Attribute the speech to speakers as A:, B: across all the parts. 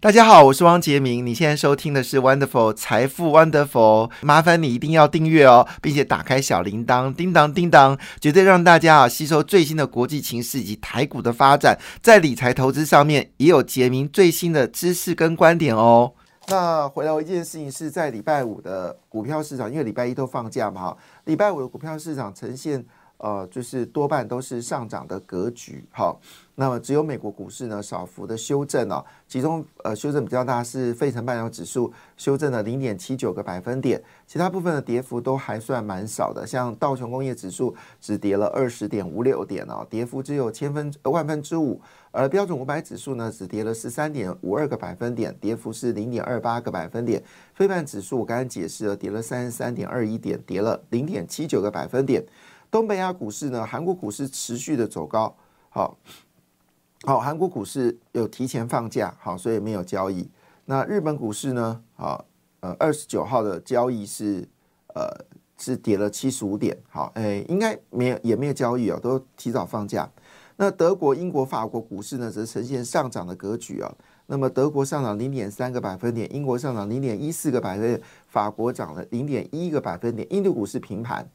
A: 大家好，我是汪杰明。你现在收听的是 Wonderful 财富 Wonderful，麻烦你一定要订阅哦，并且打开小铃铛，叮当叮当，绝对让大家啊吸收最新的国际情势以及台股的发展，在理财投资上面也有杰明最新的知识跟观点哦。那回到一件事情，是在礼拜五的股票市场，因为礼拜一都放假嘛，哈，礼拜五的股票市场呈现呃，就是多半都是上涨的格局，好。那么只有美国股市呢，少幅的修正哦，其中呃修正比较大是费城半导指数修正了零点七九个百分点，其他部分的跌幅都还算蛮少的，像道琼工业指数只跌了二十点五六点哦，跌幅只有千分万分之五，而标准五百指数呢只跌了十三点五二个百分点，跌幅是零点二八个百分点，非半指数我刚才解释了，跌了三十三点二一点，跌了零点七九个百分点，东北亚股市呢，韩国股市持续的走高，好。好，韩国股市有提前放假，好，所以没有交易。那日本股市呢？好，呃，二十九号的交易是呃是跌了七十五点，好，哎，应该没有也没有交易哦，都提早放假。那德国、英国、法国股市呢，则呈现上涨的格局啊。那么德国上涨零点三个百分点，英国上涨零点一四个百分点，法国涨了零点一个百分点，印度股市平盘。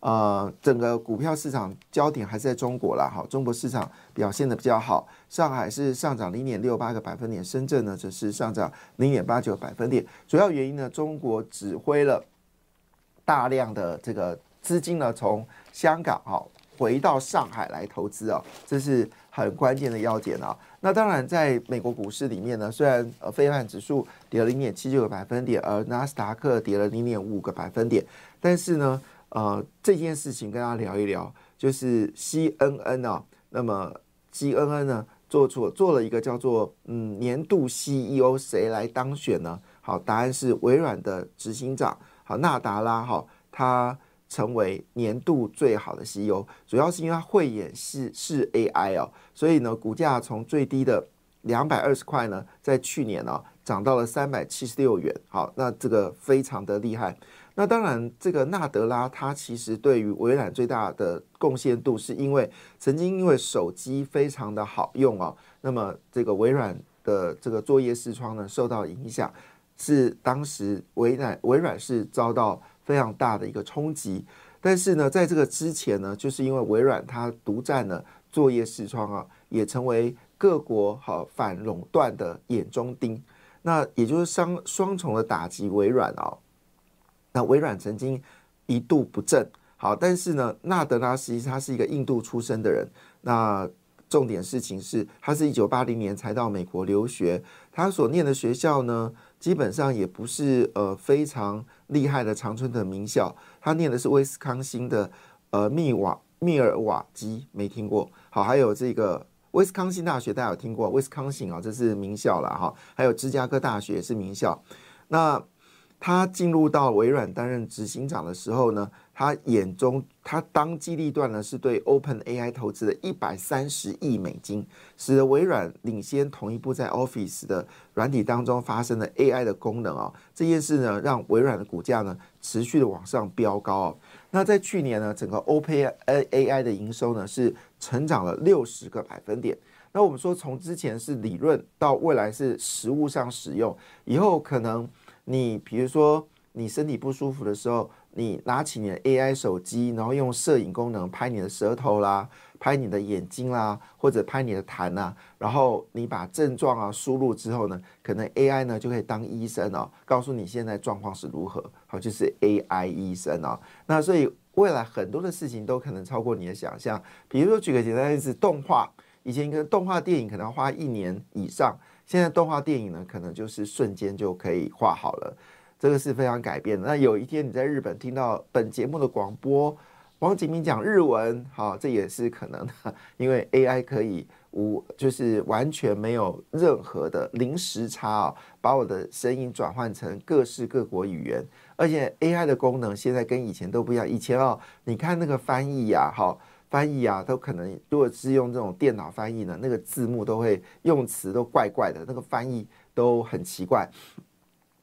A: 呃，整个股票市场焦点还是在中国了，哈，中国市场表现的比较好，上海是上涨零点六八个百分点，深圳呢则是上涨零点八九百分点。主要原因呢，中国指挥了大量的这个资金呢，从香港哈回到上海来投资啊，这是很关键的要点啊。那当然，在美国股市里面呢，虽然呃，非半指数跌了零点七九个百分点，而纳斯达克跌了零点五个百分点，但是呢。呃，这件事情跟大家聊一聊，就是 CNN 啊，那么 CNN 呢做出做了一个叫做嗯年度 CEO 谁来当选呢？好，答案是微软的执行长好纳达拉哈，他成为年度最好的 CEO，主要是因为他慧眼是是 AI 哦，所以呢股价从最低的两百二十块呢，在去年呢涨到了三百七十六元，好，那这个非常的厉害。那当然，这个纳德拉他其实对于微软最大的贡献度，是因为曾经因为手机非常的好用哦，那么这个微软的这个作业视窗呢受到影响，是当时微软微软是遭到非常大的一个冲击。但是呢，在这个之前呢，就是因为微软它独占了作业视窗啊，也成为各国好反垄断的眼中钉。那也就是双双重的打击微软啊。那微软曾经一度不振，好，但是呢，纳德拉实际他是一个印度出生的人。那重点事情是，他是一九八零年才到美国留学，他所念的学校呢，基本上也不是呃非常厉害的常春藤名校，他念的是威斯康星的呃密瓦密尔瓦基，没听过。好，还有这个威斯康星大学，大家有听过？威斯康星啊，这是名校了哈。还有芝加哥大学也是名校。那他进入到微软担任执行长的时候呢，他眼中他当机立断呢，是对 Open AI 投资了一百三十亿美金，使得微软领先同一步在 Office 的软体当中发生了 AI 的功能啊。这件事呢，让微软的股价呢持续的往上飙高哦。那在去年呢，整个 Open AI 的营收呢是成长了六十个百分点。那我们说，从之前是理论到未来是实物上使用，以后可能。你比如说，你身体不舒服的时候，你拿起你的 AI 手机，然后用摄影功能拍你的舌头啦，拍你的眼睛啦，或者拍你的痰呐，然后你把症状啊输入之后呢，可能 AI 呢就可以当医生哦，告诉你现在状况是如何，好，就是 AI 医生哦。那所以未来很多的事情都可能超过你的想象。比如说举个简单例子，动画，以前一个动画电影可能要花一年以上。现在动画电影呢，可能就是瞬间就可以画好了，这个是非常改变的。那有一天你在日本听到本节目的广播，王景明讲日文，好，这也是可能的，因为 AI 可以无就是完全没有任何的零时差啊，把我的声音转换成各式各国语言，而且 AI 的功能现在跟以前都不一样。以前哦，你看那个翻译呀，好。翻译啊，都可能如果是用这种电脑翻译呢，那个字幕都会用词都怪怪的，那个翻译都很奇怪。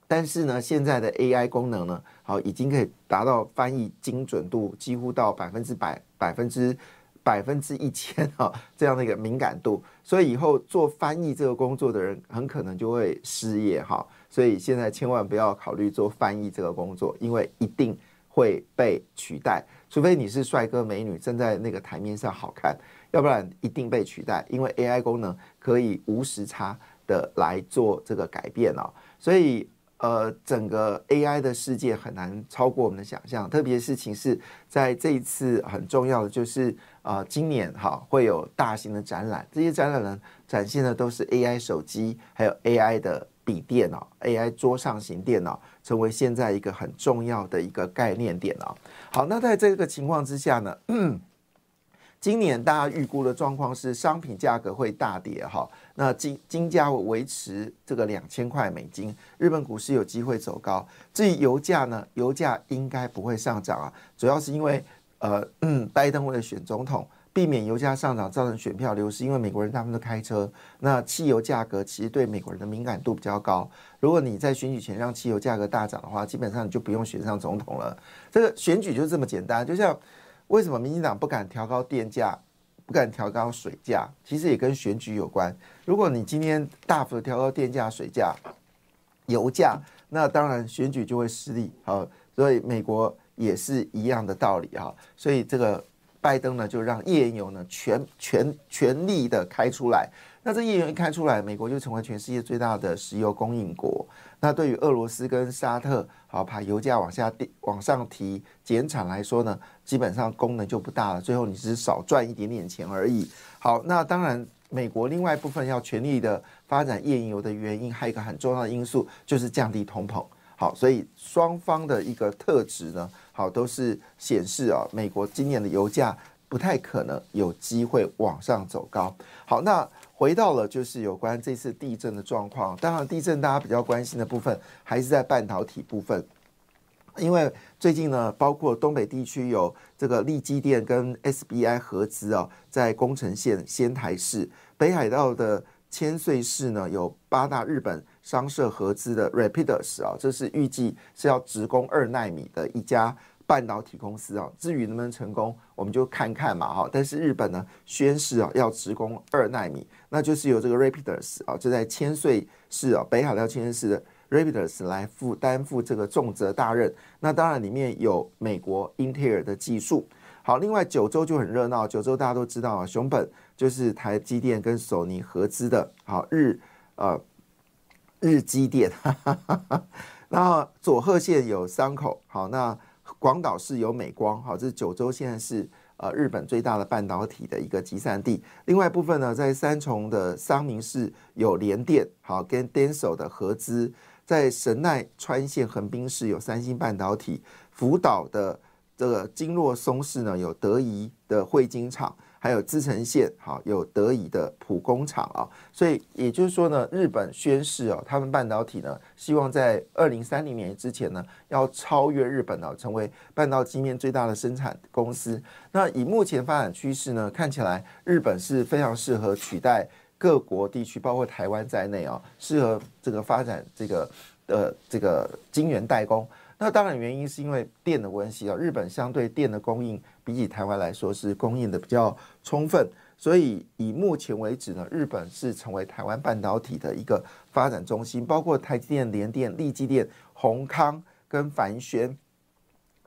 A: 但是呢，现在的 AI 功能呢，好已经可以达到翻译精准度几乎到百分之百、百分之百分之一千哈这样的一个敏感度，所以以后做翻译这个工作的人很可能就会失业哈。所以现在千万不要考虑做翻译这个工作，因为一定会被取代，除非你是帅哥美女站在那个台面上好看，要不然一定被取代，因为 AI 功能可以无时差的来做这个改变哦，所以。呃，整个 AI 的世界很难超过我们的想象，特别事情是在这一次很重要的，就是啊，今年哈会有大型的展览，这些展览呢展现的都是 AI 手机，还有 AI 的笔电脑，AI 桌上型电脑成为现在一个很重要的一个概念电脑。好，那在这个情况之下呢？今年大家预估的状况是商品价格会大跌哈，那金金价会维持这个两千块美金，日本股市有机会走高。至于油价呢，油价应该不会上涨啊，主要是因为呃，拜登为了选总统，避免油价上涨造成选票流失，因为美国人他们都开车，那汽油价格其实对美国人的敏感度比较高。如果你在选举前让汽油价格大涨的话，基本上你就不用选上总统了。这个选举就这么简单，就像。为什么民进党不敢调高电价，不敢调高水价？其实也跟选举有关。如果你今天大幅的调高电价、水价、油价，那当然选举就会失利。好，所以美国也是一样的道理哈。所以这个拜登呢，就让页岩油呢全全全力的开出来。那这页岩油一开出来，美国就成为全世界最大的石油供应国。那对于俄罗斯跟沙特，好把油价往下跌、往上提、减产来说呢，基本上功能就不大了。最后你只是少赚一点点钱而已。好，那当然，美国另外一部分要全力的发展页岩油的原因，还有一个很重要的因素就是降低通膨。好，所以双方的一个特质呢，好都是显示啊，美国今年的油价不太可能有机会往上走高。好，那。回到了就是有关这次地震的状况。当然，地震大家比较关心的部分还是在半导体部分，因为最近呢，包括东北地区有这个利基电跟 SBI 合资啊，在宫城县仙台市，北海道的千岁市呢有八大日本商社合资的 Rapidus 啊，这是预计是要直攻二纳米的一家。半导体公司啊，至于能不能成功，我们就看看嘛哈。但是日本呢，宣誓啊要直攻二纳米，那就是由这个 Rapidus 啊，就在千岁市啊，北海道千岁市的 Rapidus 来负担负这个重责大任。那当然里面有美国英特尔的技术。好，另外九州就很热闹，九州大家都知道啊，熊本就是台积电跟索尼合资的。好，日呃日积电，然后佐贺县有三口。好，那。广岛市有美光，好，这是九州现在是呃日本最大的半导体的一个集散地。另外部分呢，在三重的桑明市有联电，好，跟 Denso 的合资。在神奈川县横滨市有三星半导体，福岛的这个金洛松市呢有德仪的汇晶厂。还有资城县，好有德仪的普工厂啊，所以也就是说呢，日本宣誓哦，他们半导体呢，希望在二零三零年之前呢，要超越日本呢，成为半导体面最大的生产公司。那以目前发展趋势呢，看起来日本是非常适合取代各国地区，包括台湾在内啊，适合这个发展这个呃这个晶圆代工。那当然原因是因为电的关系啊，日本相对电的供应比起台湾来说是供应的比较充分，所以以目前为止呢，日本是成为台湾半导体的一个发展中心，包括台积电、联电、力积电、宏康跟凡轩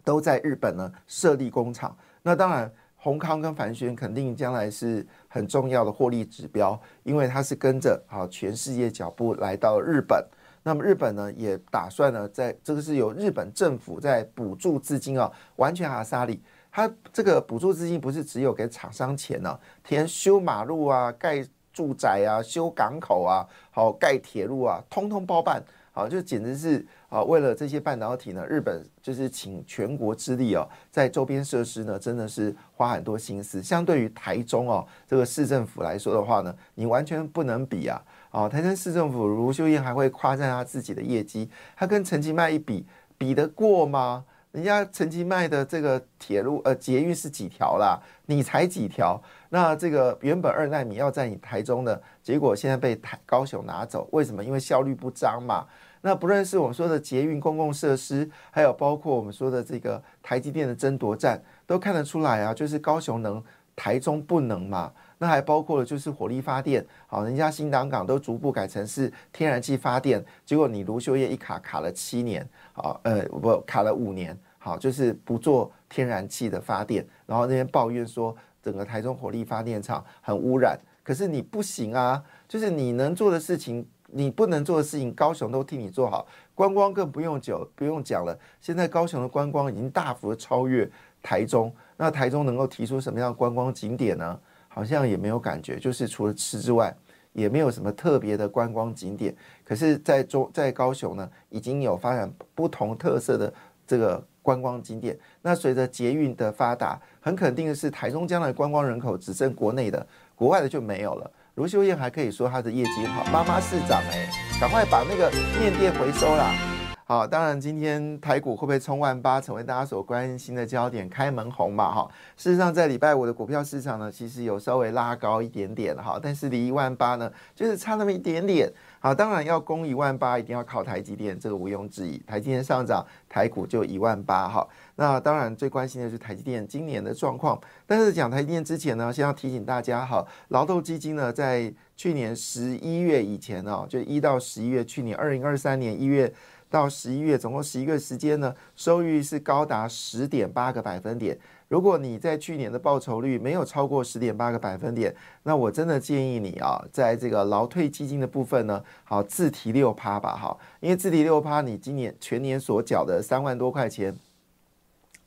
A: 都在日本呢设立工厂。那当然，宏康跟凡轩肯定将来是很重要的获利指标，因为它是跟着啊全世界脚步来到日本。那么日本呢，也打算呢，在这个是由日本政府在补助资金啊，完全阿萨里，它这个补助资金不是只有给厂商钱呢，填修马路啊、盖住宅啊、修港口啊、好盖铁路啊，通通包办，好就简直是啊，为了这些半导体呢，日本就是请全国之力哦，在周边设施呢，真的是花很多心思。相对于台中哦，这个市政府来说的话呢，你完全不能比啊。哦，台南市政府卢秀燕还会夸赞他自己的业绩，他跟陈其迈一比，比得过吗？人家陈其迈的这个铁路呃捷运是几条啦，你才几条？那这个原本二奈米要在你台中的，结果现在被台高雄拿走，为什么？因为效率不彰嘛。那不论是我们说的捷运公共设施，还有包括我们说的这个台积电的争夺战，都看得出来啊，就是高雄能，台中不能嘛。那还包括了就是火力发电，好，人家新港港都逐步改成是天然气发电，结果你卢秀燕一卡卡了七年，好，呃，不卡了五年，好，就是不做天然气的发电，然后那边抱怨说整个台中火力发电厂很污染，可是你不行啊，就是你能做的事情，你不能做的事情，高雄都替你做好，观光更不用讲，不用讲了，现在高雄的观光已经大幅超越台中，那台中能够提出什么样观光景点呢？好像也没有感觉，就是除了吃之外，也没有什么特别的观光景点。可是，在中在高雄呢，已经有发展不同特色的这个观光景点。那随着捷运的发达，很肯定的是，台中将来观光人口只剩国内的，国外的就没有了。卢秀燕还可以说她的业绩好，妈妈市长哎，赶快把那个面店回收啦。好，当然今天台股会不会冲万八，成为大家所关心的焦点？开门红嘛，哈。事实上，在礼拜五的股票市场呢，其实有稍微拉高一点点，哈，但是离一万八呢，就是差那么一点点。好，当然要攻一万八，一定要靠台积电，这个毋庸置疑。台积电上涨，台股就一万八，哈。那当然最关心的是台积电今年的状况。但是讲台积电之前呢，先要提醒大家，哈，劳动基金呢，在去年十一月以前哦，就一到十一月，去年二零二三年一月。到十一月，总共十一个月时间呢，收益率是高达十点八个百分点。如果你在去年的报酬率没有超过十点八个百分点，那我真的建议你啊，在这个劳退基金的部分呢，好自提六趴吧，哈，因为自提六趴，你今年全年所缴的三万多块钱，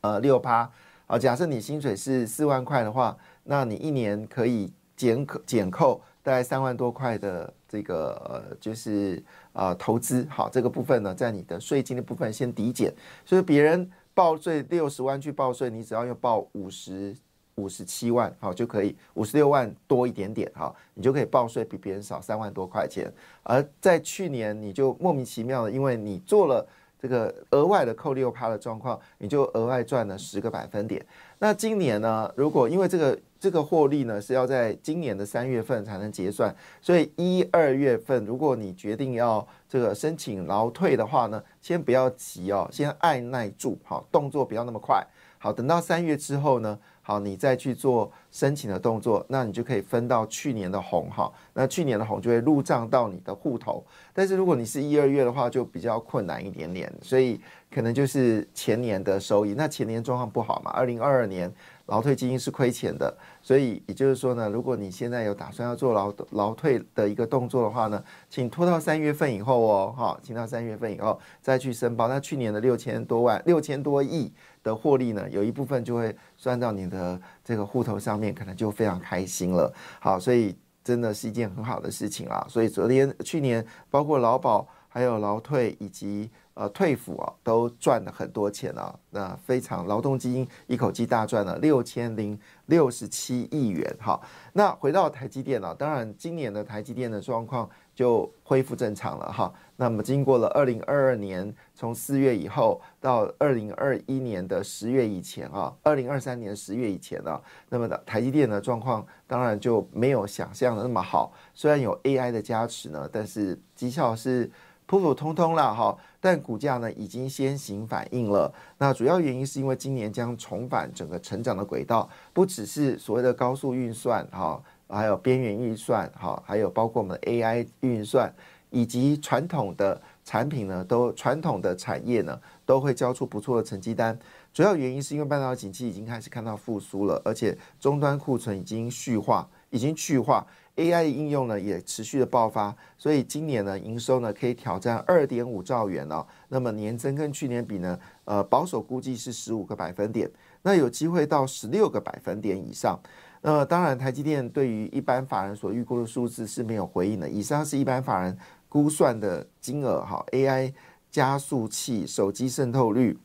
A: 呃，六趴，好，假设你薪水是四万块的话，那你一年可以减可减扣大概三万多块的这个呃，就是。啊，投资好这个部分呢，在你的税金的部分先抵减，所以别人报税六十万去报税，你只要要报五十五十七万好就可以，五十六万多一点点哈，你就可以报税比别人少三万多块钱。而在去年你就莫名其妙的，因为你做了这个额外的扣六趴的状况，你就额外赚了十个百分点。那今年呢，如果因为这个。这个获利呢是要在今年的三月份才能结算，所以一二月份如果你决定要这个申请劳退的话呢，先不要急哦，先按耐住，好，动作不要那么快，好，等到三月之后呢，好，你再去做申请的动作，那你就可以分到去年的红哈，那去年的红就会入账到你的户头，但是如果你是一二月的话，就比较困难一点点，所以可能就是前年的收益，那前年状况不好嘛，二零二二年。劳退基金是亏钱的，所以也就是说呢，如果你现在有打算要做劳劳退的一个动作的话呢，请拖到三月份以后哦，哈，请到三月份以后再去申报。那去年的六千多万、六千多亿的获利呢，有一部分就会算到你的这个户头上面，可能就非常开心了。好，所以真的是一件很好的事情啊。所以昨天、去年包括劳保、还有劳退以及。呃，退抚啊，都赚了很多钱啊，那非常劳动基金一口气大赚了六千零六十七亿元。好，那回到台积电啊，当然今年的台积电的状况就恢复正常了哈。那么经过了二零二二年从四月以后到二零二一年的十月以前啊，二零二三年十月以前啊，那么的台积电的状况当然就没有想象的那么好。虽然有 AI 的加持呢，但是绩效是。普普通通了哈，但股价呢已经先行反应了。那主要原因是因为今年将重返整个成长的轨道，不只是所谓的高速运算哈，还有边缘运算哈，还有包括我们的 AI 运算，以及传统的产品呢，都传统的产业呢都会交出不错的成绩单。主要原因是因为半导体景气已经开始看到复苏了，而且终端库存已经去化，已经去化。AI 的应用呢也持续的爆发，所以今年呢营收呢可以挑战二点五兆元哦。那么年增跟去年比呢，呃保守估计是十五个百分点，那有机会到十六个百分点以上。那当然，台积电对于一般法人所预估的数字是没有回应的。以上是一般法人估算的金额哈，AI 加速器手机渗透率。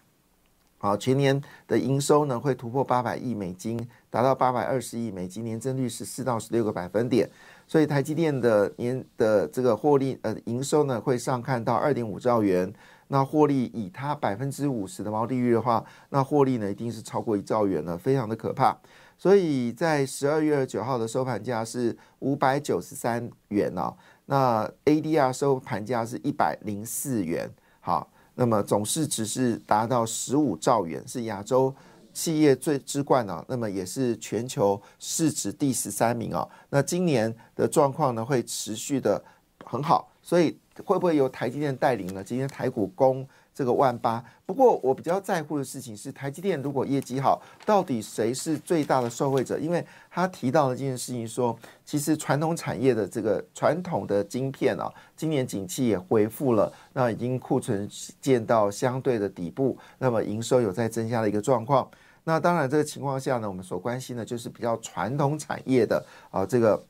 A: 好，全年的营收呢会突破八百亿美金，达到八百二十亿美金，年增率是四到十六个百分点。所以台积电的年的这个获利呃营收呢会上看到二点五兆元。那获利以它百分之五十的毛利率的话，那获利呢一定是超过一兆元了，非常的可怕。所以在十二月二九号的收盘价是五百九十三元哦，那 ADR 收盘价是一百零四元。好，那么总市值是达到十五兆元，是亚洲企业最之冠呢。那么也是全球市值第十三名哦。那今年的状况呢会持续的很好，所以。会不会由台积电带领呢？今天台股攻这个万八。不过我比较在乎的事情是，台积电如果业绩好，到底谁是最大的受惠者？因为他提到的这件事情说，其实传统产业的这个传统的晶片啊，今年景气也恢复了，那已经库存见到相对的底部，那么营收有在增加的一个状况。那当然这个情况下呢，我们所关心的就是比较传统产业的啊这个。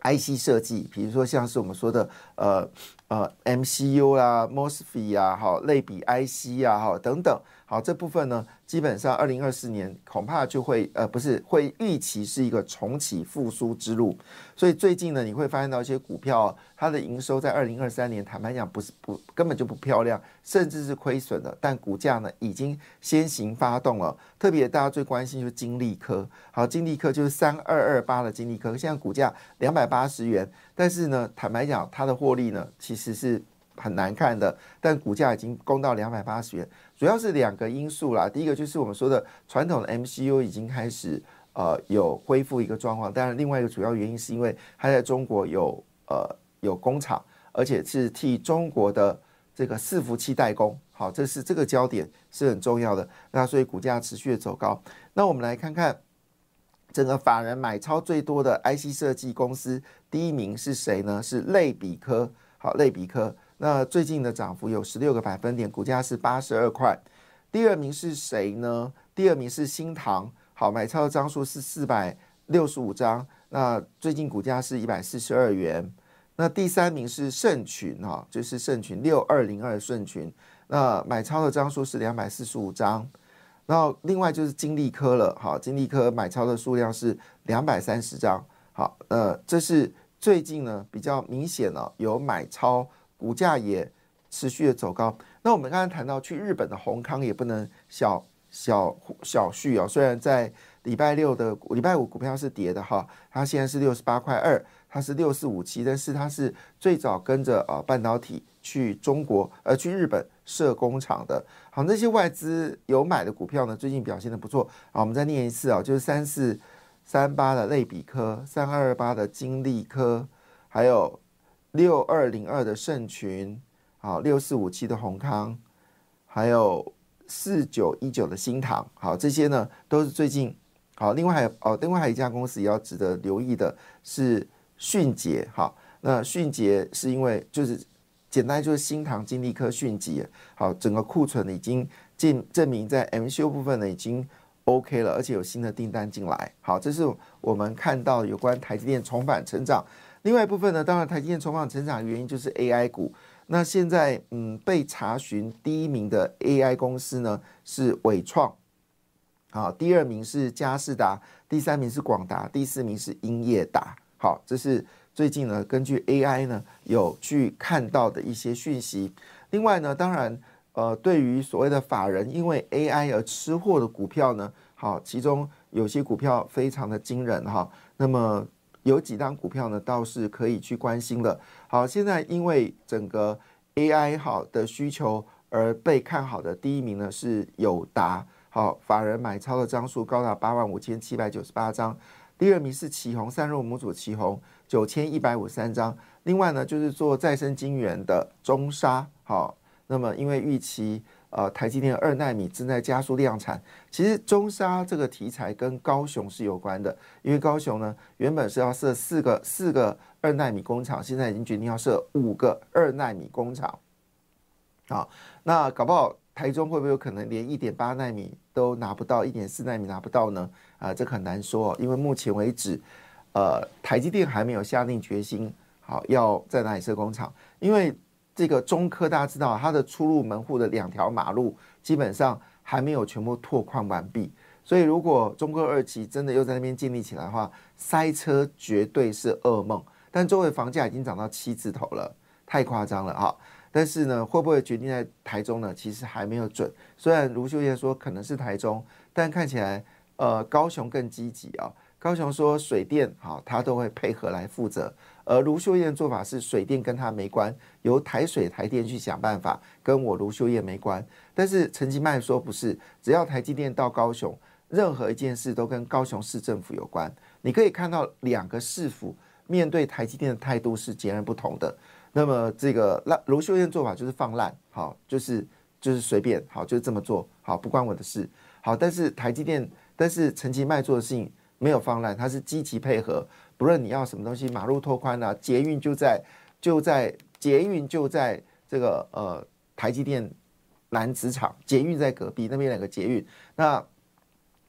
A: IC 设计，比如说像是我们说的，呃呃，MCU 啦、MOSFET 啊，好，类比 IC 啊，好，等等，好，这部分呢。基本上，二零二四年恐怕就会呃，不是会预期是一个重启复苏之路。所以最近呢，你会发现到一些股票，它的营收在二零二三年，坦白讲不是不根本就不漂亮，甚至是亏损的。但股价呢，已经先行发动了。特别大家最关心就是金利科，好，金利科就是三二二八的金利科，现在股价两百八十元，但是呢，坦白讲，它的获利呢其实其实是很难看的，但股价已经攻到两百八十元。主要是两个因素啦，第一个就是我们说的传统的 MCU 已经开始呃有恢复一个状况，当然另外一个主要原因是因为它在中国有呃有工厂，而且是替中国的这个伺服器代工，好，这是这个焦点是很重要的，那所以股价持续的走高。那我们来看看整个法人买超最多的 IC 设计公司，第一名是谁呢？是类比科，好，类比科。那最近的涨幅有十六个百分点，股价是八十二块。第二名是谁呢？第二名是新唐，好，买超的张数是四百六十五张。那最近股价是一百四十二元。那第三名是盛群，哈，就是盛群六二零二盛群。那买超的张数是两百四十五张。然后另外就是金利科了，好，金利科买超的数量是两百三十张。好，呃，这是最近呢比较明显了有买超。股价也持续的走高。那我们刚才谈到去日本的宏康也不能小小小觑哦。虽然在礼拜六的礼拜五股票是跌的哈，它现在是六十八块二，它是六四五七，但是它是最早跟着呃半导体去中国呃去日本设工厂的。好，那些外资有买的股票呢，最近表现的不错啊。我们再念一次啊，就是三四三八的类比科，三二二八的金利科，还有。六二零二的盛群，好，六四五七的宏康，还有四九一九的新唐，好，这些呢都是最近好。另外还有哦，另外还有一家公司也要值得留意的是迅捷，好，那迅捷是因为就是简单就是新唐金利科迅捷，好，整个库存已经证证明在 MCU 部分呢已经 OK 了，而且有新的订单进来，好，这是我们看到有关台积电重返成长。另外一部分呢，当然台积电重返成长的原因就是 AI 股。那现在嗯被查询第一名的 AI 公司呢是伟创，好，第二名是嘉士达，第三名是广达，第四名是英业达。好，这是最近呢根据 AI 呢有去看到的一些讯息。另外呢，当然呃对于所谓的法人因为 AI 而吃货的股票呢，好，其中有些股票非常的惊人哈。那么有几张股票呢，倒是可以去关心的。好，现在因为整个 AI 好的需求而被看好的第一名呢是友达，好，法人买超的张数高达八万五千七百九十八张。第二名是旗宏散热模组，旗宏九千一百五十三张。另外呢，就是做再生晶圆的中沙，好，那么因为预期。呃，台积电二纳米正在加速量产。其实中沙这个题材跟高雄是有关的，因为高雄呢原本是要设四个四个二纳米工厂，现在已经决定要设五个二纳米工厂。好，那搞不好台中会不会有可能连一点八纳米都拿不到，一点四纳米拿不到呢？啊，这很难说，因为目前为止，呃，台积电还没有下定决心，好要在哪里设工厂，因为。这个中科大家知道，它的出入门户的两条马路基本上还没有全部拓宽完毕，所以如果中科二期真的又在那边建立起来的话，塞车绝对是噩梦。但周围房价已经涨到七字头了，太夸张了哈。但是呢，会不会决定在台中呢？其实还没有准。虽然卢秀燕说可能是台中，但看起来呃高雄更积极啊。高雄说水电好，他都会配合来负责。而卢秀燕做法是水电跟他没关，由台水台电去想办法，跟我卢秀燕没关。但是陈吉迈说不是，只要台积电到高雄，任何一件事都跟高雄市政府有关。你可以看到两个市府面对台积电的态度是截然不同的。那么这个那卢秀燕做法就是放烂，好，就是就是随便，好，就是这么做，好，不关我的事，好。但是台积电，但是陈吉迈做的事情没有放烂，他是积极配合，不论你要什么东西，马路拓宽啊，捷运就在就在捷运就在这个呃台积电南子厂，捷运在隔壁那边两个捷运，那。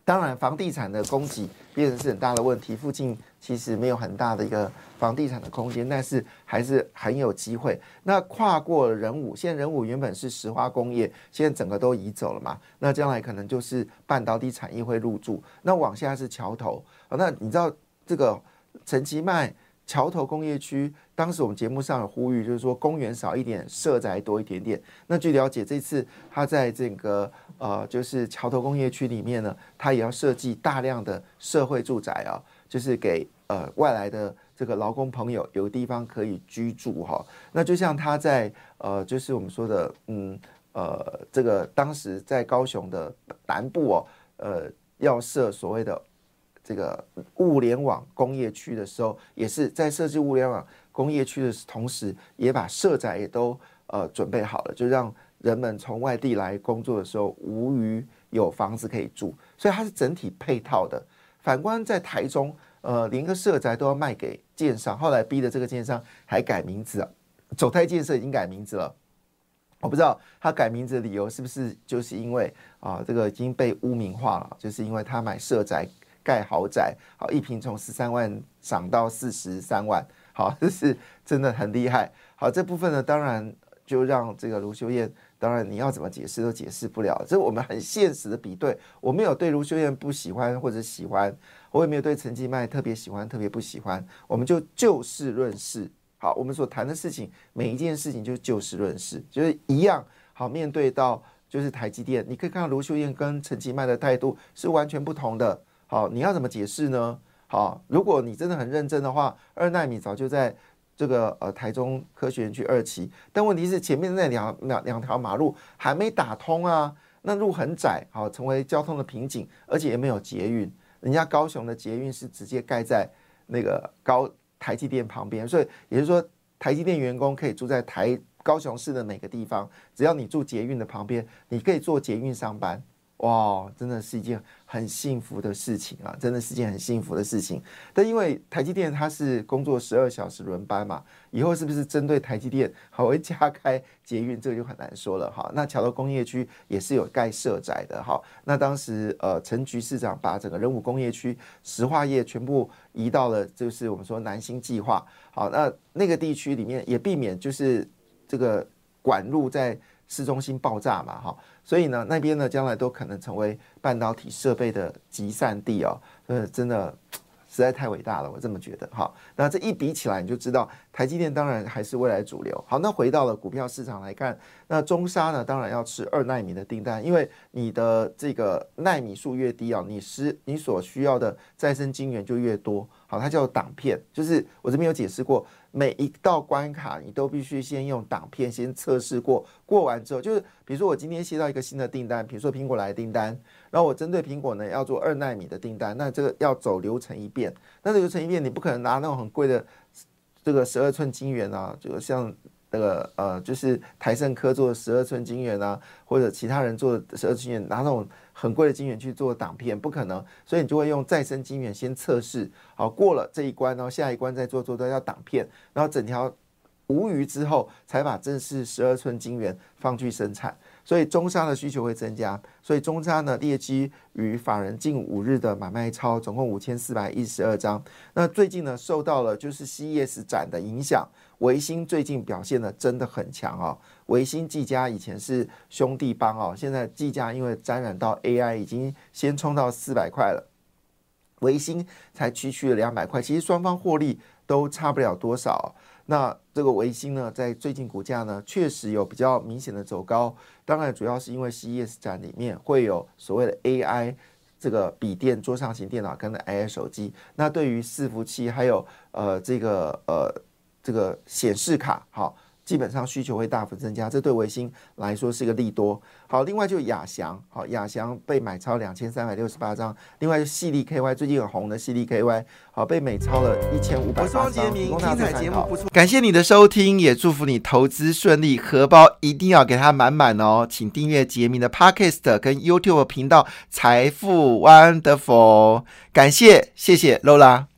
A: 当然，房地产的供给变成是很大的问题。附近其实没有很大的一个房地产的空间，但是还是很有机会。那跨过人武，现在人武原本是石化工业，现在整个都移走了嘛？那将来可能就是半导体产业会入驻。那往下是桥头。那你知道这个陈其迈？桥头工业区，当时我们节目上有呼吁，就是说公园少一点，社宅多一点点。那据了解，这次他在这个呃，就是桥头工业区里面呢，他也要设计大量的社会住宅啊，就是给呃外来的这个劳工朋友有地方可以居住哈。那就像他在呃，就是我们说的，嗯呃，这个当时在高雄的南部哦，呃，要设所谓的。这个物联网工业区的时候，也是在设计物联网工业区的同时，也把社宅也都呃准备好了，就让人们从外地来工作的时候无余有房子可以住，所以它是整体配套的。反观在台中，呃，连个社宅都要卖给建商，后来逼的这个建商还改名字啊，走泰建设已经改名字了，我不知道他改名字的理由是不是就是因为啊这个已经被污名化了，就是因为他买社宅。盖豪宅，好一平从十三万涨到四十三万，好这是真的很厉害。好这部分呢，当然就让这个卢秀燕，当然你要怎么解释都解释不了。这我们很现实的比对，我没有对卢秀燕不喜欢或者喜欢，我也没有对陈吉迈特别喜欢特别不喜欢，我们就就事论事。好，我们所谈的事情，每一件事情就就事论事，就是一样。好，面对到就是台积电，你可以看到卢秀燕跟陈其迈的态度是完全不同的。好，你要怎么解释呢？好，如果你真的很认真的话，二纳米早就在这个呃台中科学园区二期，但问题是前面那两两两条马路还没打通啊，那路很窄，好，成为交通的瓶颈，而且也没有捷运。人家高雄的捷运是直接盖在那个高台积电旁边，所以也就是说，台积电员工可以住在台高雄市的每个地方，只要你住捷运的旁边，你可以坐捷运上班。哇，真的是一件很幸福的事情啊！真的是件很幸福的事情。但因为台积电它是工作十二小时轮班嘛，以后是不是针对台积电还会加开捷运，这个就很难说了哈。那桥头工业区也是有盖社宅的哈。那当时呃，陈局市长把整个人武工业区石化业全部移到了，就是我们说南新计划。好，那那个地区里面也避免就是这个管路在。市中心爆炸嘛，哈，所以呢，那边呢，将来都可能成为半导体设备的集散地哦，呃，真的实在太伟大了，我这么觉得，哈。那这一比起来，你就知道台积电当然还是未来主流。好，那回到了股票市场来看，那中沙呢，当然要吃二纳米的订单，因为你的这个纳米数越低啊，你是你所需要的再生晶圆就越多。好，它叫挡片，就是我这边有解释过，每一道关卡你都必须先用挡片先测试过，过完之后，就是比如说我今天接到一个新的订单，比如说苹果来的订单，然后我针对苹果呢要做二纳米的订单，那这个要走流程一遍，那流程一遍你不可能拿那种很贵的这个十二寸晶圆啊，就像。那个呃，就是台盛科做十二寸晶圆啊，或者其他人做十二寸晶圆，拿那种很贵的晶圆去做挡片，不可能，所以你就会用再生晶圆先测试，好过了这一关，然后下一关再做做都要挡片，然后整条无余之后，才把正式十二寸晶圆放去生产。所以中沙的需求会增加，所以中沙呢列基与法人近五日的买卖超总共五千四百一十二张。那最近呢受到了就是 CES 展的影响，维新最近表现的真的很强哦。维新技嘉以前是兄弟帮哦，现在技嘉因为沾染到 AI，已经先冲到四百块了，维新才区区两百块，其实双方获利都差不了多少。那这个维新呢，在最近股价呢，确实有比较明显的走高。当然，主要是因为 CES 展里面会有所谓的 AI 这个笔电、桌上型电脑跟 AI 手机。那对于伺服器还有呃这个呃这个显示卡，好。基本上需求会大幅增加，这对维新来说是一个利多。好，另外就亚翔，好，亚翔被买超两千三百六十八张。另外就细粒 KY 最近很红的细粒 KY，好，被美超了一千五百八张。精彩节目不错，感谢你的收听，也祝福你投资顺利，荷包一定要给它满满哦。请订阅杰明的 Podcast 跟 YouTube 频道财富 Wonderful，感谢，谢谢 Lola。